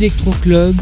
Electro Club,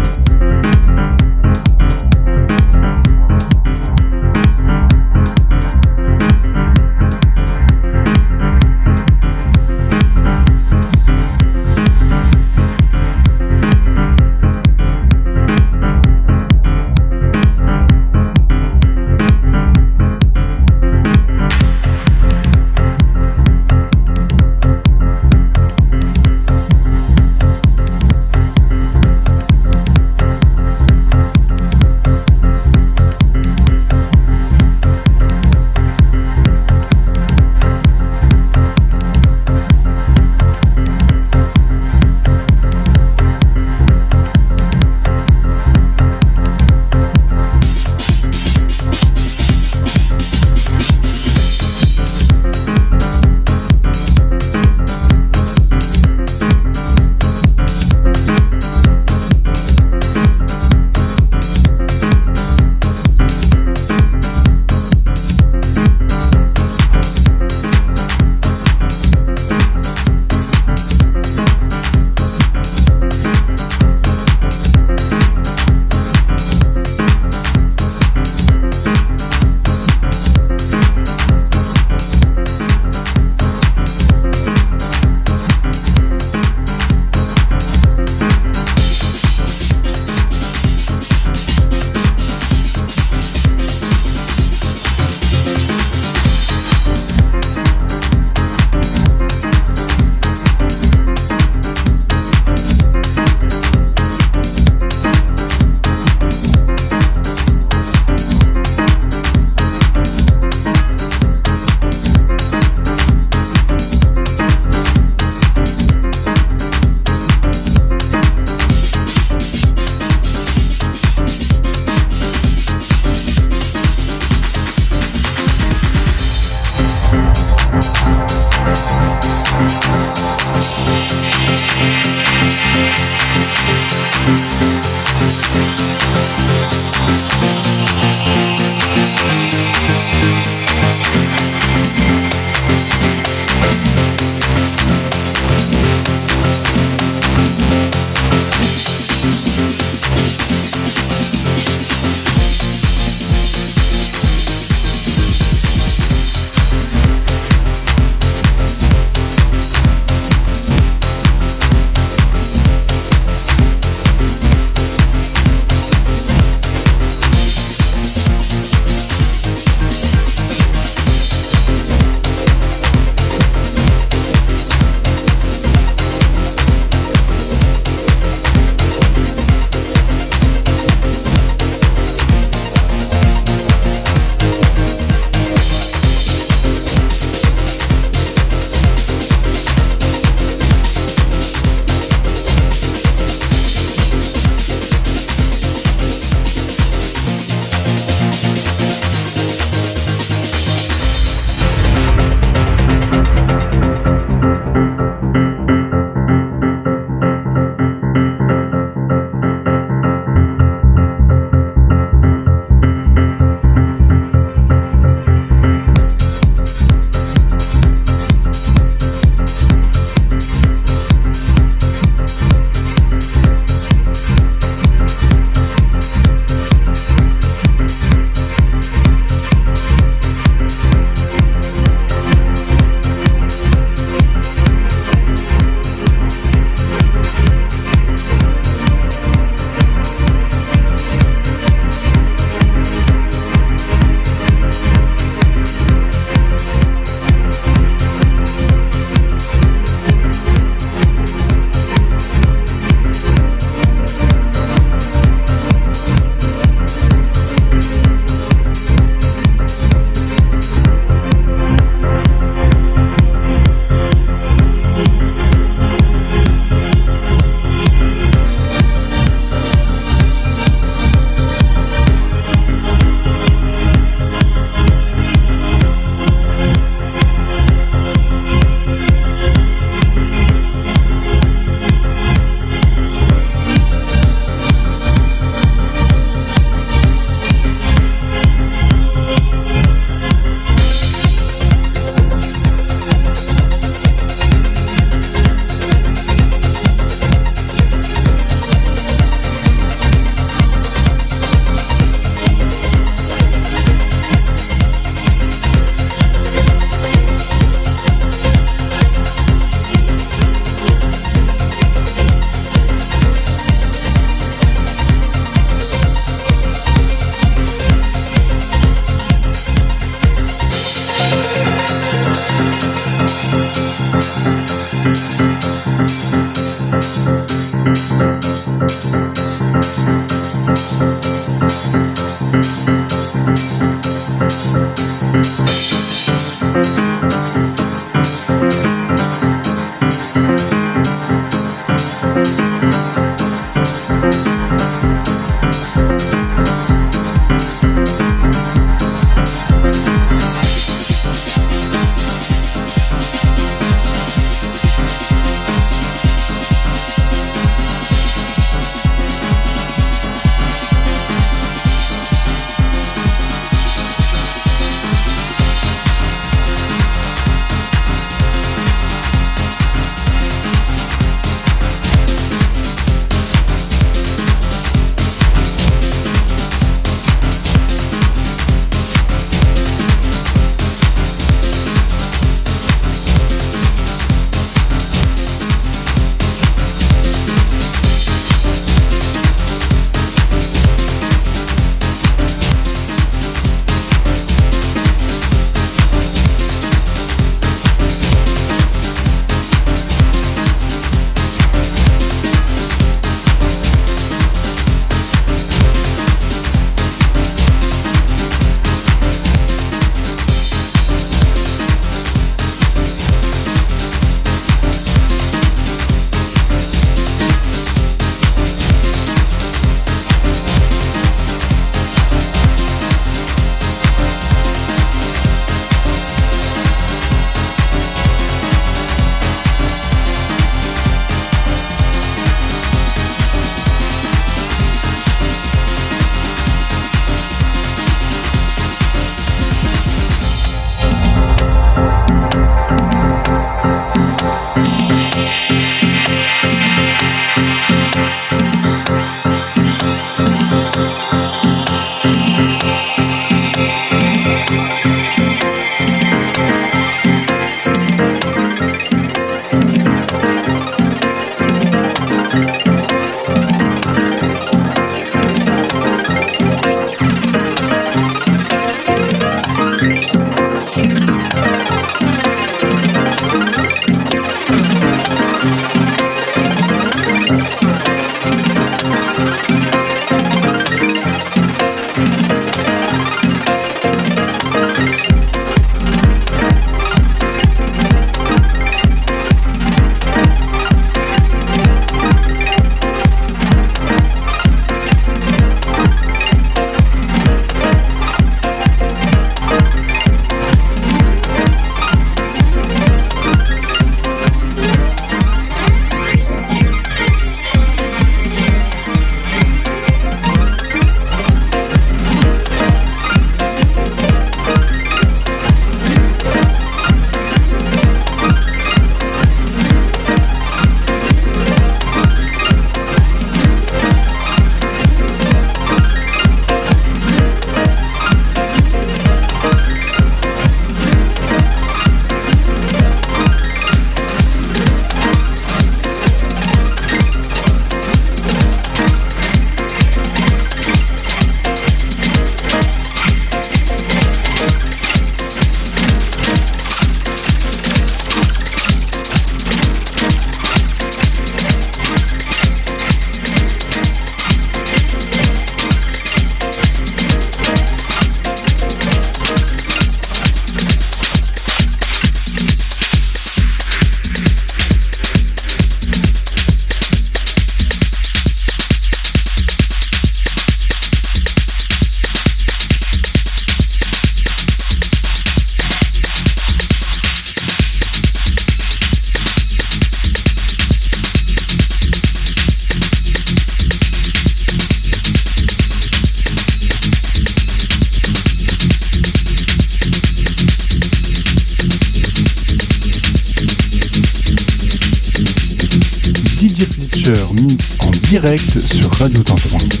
sur Radio Tantouin.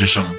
Magician.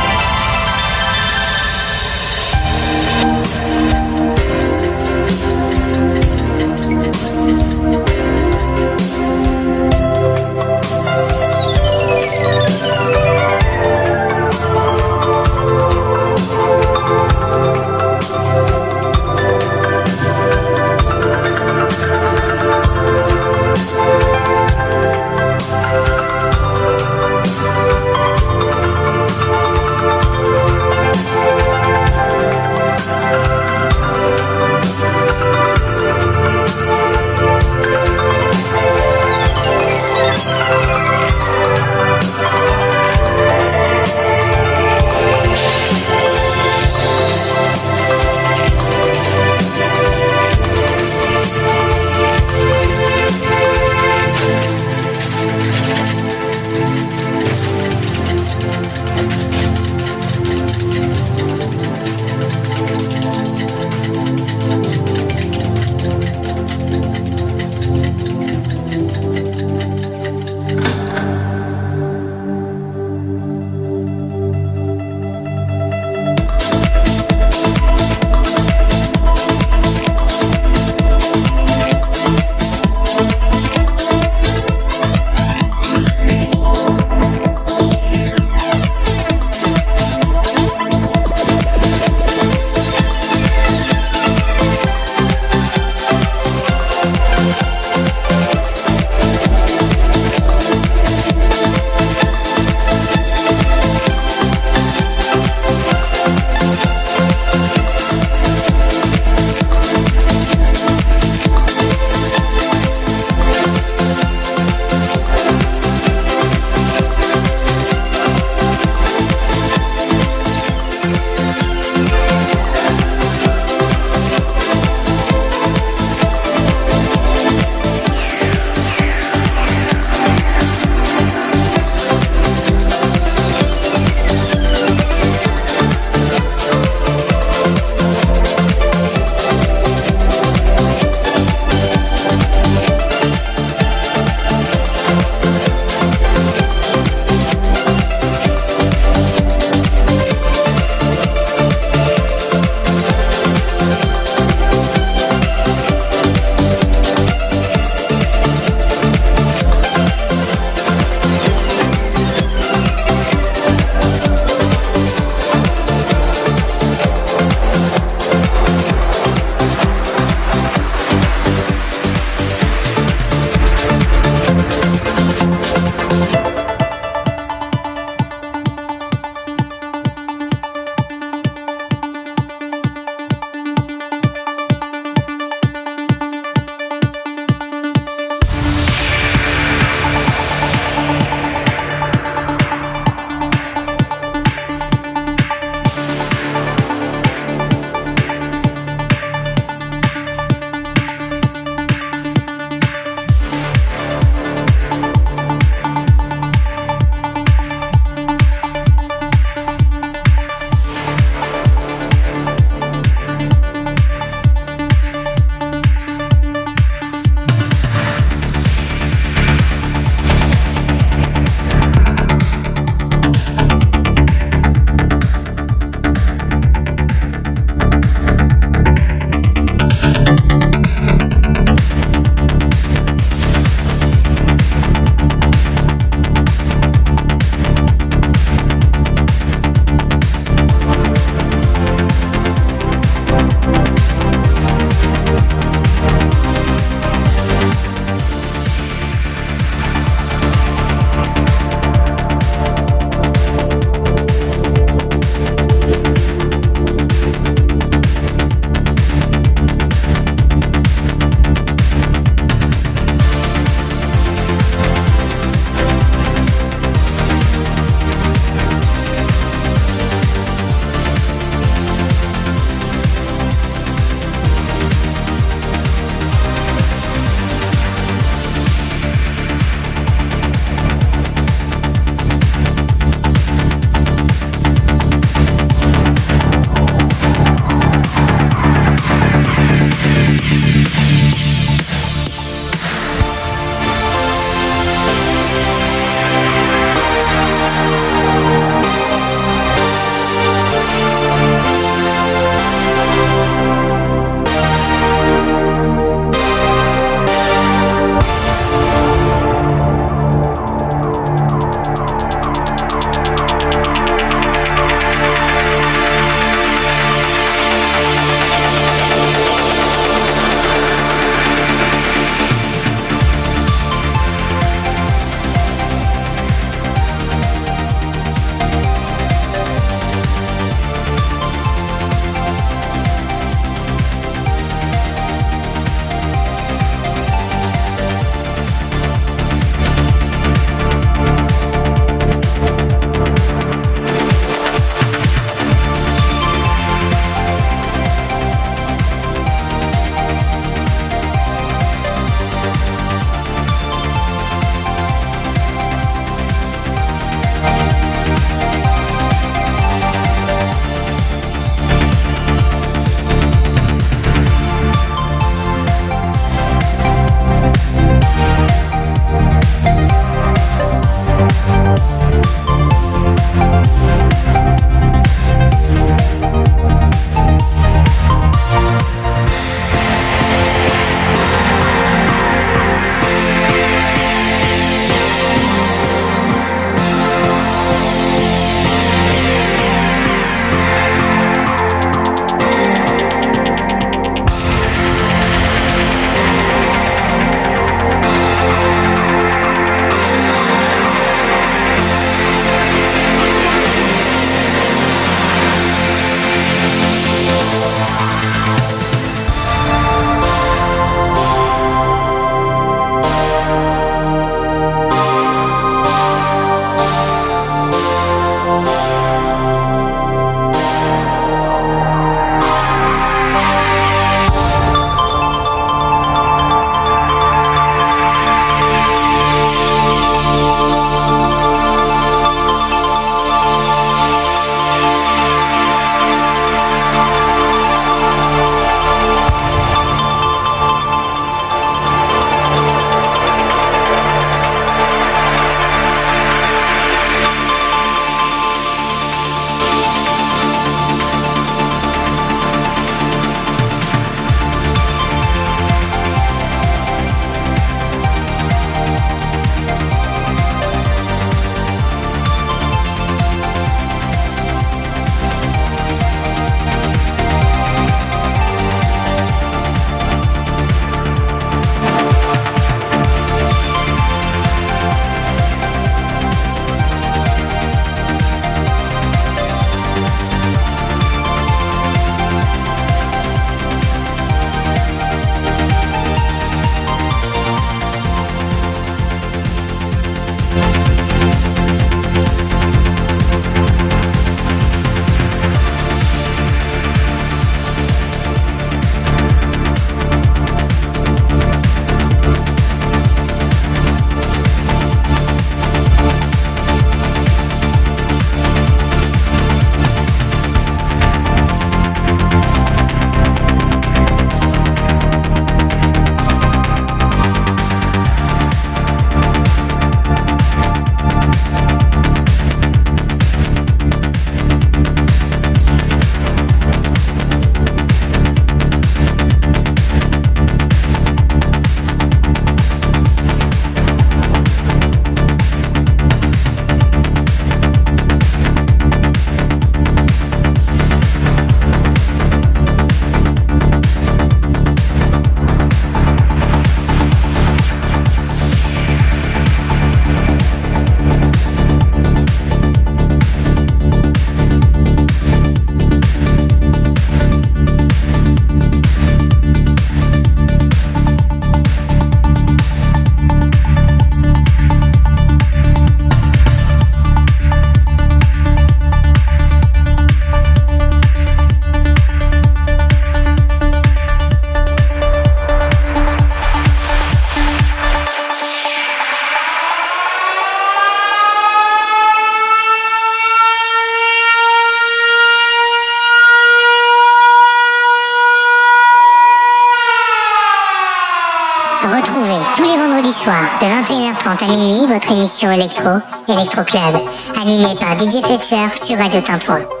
Minuit, votre émission électro, Electro Club, animée par DJ Fletcher sur Radio Tintouin.